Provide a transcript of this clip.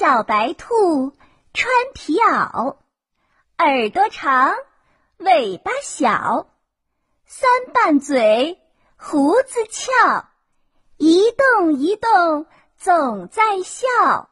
小白兔穿皮袄耳朵长尾巴小三瓣嘴胡子翘一动一动总在笑。